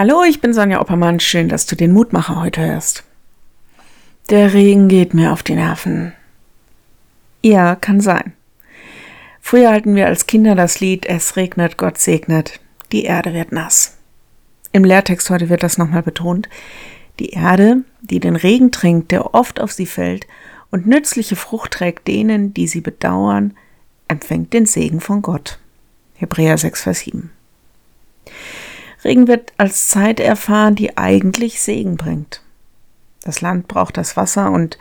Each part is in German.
Hallo, ich bin Sonja Oppermann. Schön, dass du den Mutmacher heute hörst. Der Regen geht mir auf die Nerven. Ja, kann sein. Früher hatten wir als Kinder das Lied Es regnet, Gott segnet, die Erde wird nass. Im Lehrtext heute wird das nochmal betont. Die Erde, die den Regen trinkt, der oft auf sie fällt und nützliche Frucht trägt denen, die sie bedauern, empfängt den Segen von Gott. Hebräer 6, Vers 7. Regen wird als Zeit erfahren, die eigentlich Segen bringt. Das Land braucht das Wasser und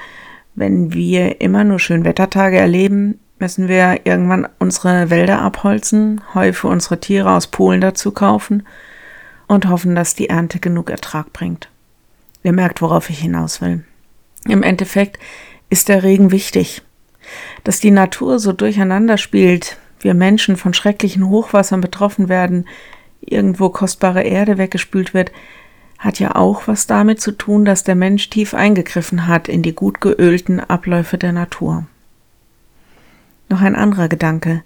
wenn wir immer nur Schönwettertage erleben, müssen wir irgendwann unsere Wälder abholzen, Heu für unsere Tiere aus Polen dazu kaufen und hoffen, dass die Ernte genug Ertrag bringt. Ihr merkt, worauf ich hinaus will. Im Endeffekt ist der Regen wichtig. Dass die Natur so durcheinander spielt, wir Menschen von schrecklichen Hochwassern betroffen werden, irgendwo kostbare Erde weggespült wird, hat ja auch was damit zu tun, dass der Mensch tief eingegriffen hat in die gut geölten Abläufe der Natur. Noch ein anderer Gedanke.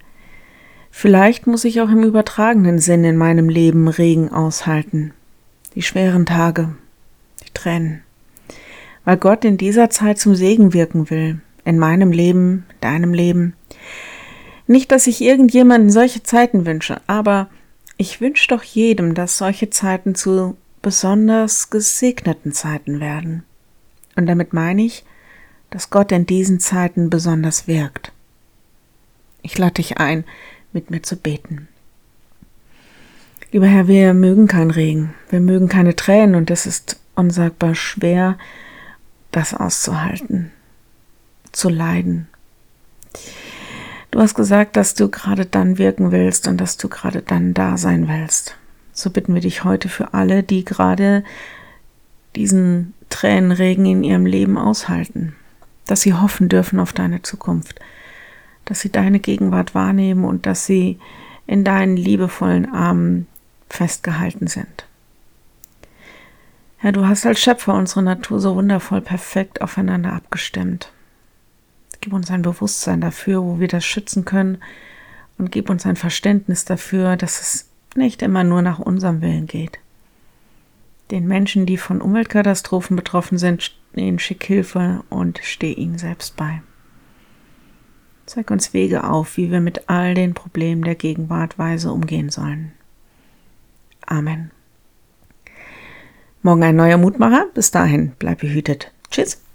Vielleicht muss ich auch im übertragenen Sinn in meinem Leben Regen aushalten. Die schweren Tage, die Tränen. Weil Gott in dieser Zeit zum Segen wirken will. In meinem Leben, deinem Leben. Nicht, dass ich irgendjemanden solche Zeiten wünsche, aber ich wünsche doch jedem, dass solche Zeiten zu besonders gesegneten Zeiten werden. Und damit meine ich, dass Gott in diesen Zeiten besonders wirkt. Ich lade dich ein, mit mir zu beten. Lieber Herr, wir mögen keinen Regen, wir mögen keine Tränen und es ist unsagbar schwer, das auszuhalten, zu leiden. Du hast gesagt, dass du gerade dann wirken willst und dass du gerade dann da sein willst. So bitten wir dich heute für alle, die gerade diesen Tränenregen in ihrem Leben aushalten, dass sie hoffen dürfen auf deine Zukunft, dass sie deine Gegenwart wahrnehmen und dass sie in deinen liebevollen Armen festgehalten sind. Herr, du hast als Schöpfer unsere Natur so wundervoll perfekt aufeinander abgestimmt. Gib uns ein Bewusstsein dafür, wo wir das schützen können und gib uns ein Verständnis dafür, dass es nicht immer nur nach unserem Willen geht. Den Menschen, die von Umweltkatastrophen betroffen sind, ihnen schick Hilfe und steh ihnen selbst bei. Zeig uns Wege auf, wie wir mit all den Problemen der Gegenwart weise umgehen sollen. Amen. Morgen ein neuer Mutmacher. Bis dahin, bleib behütet. Tschüss.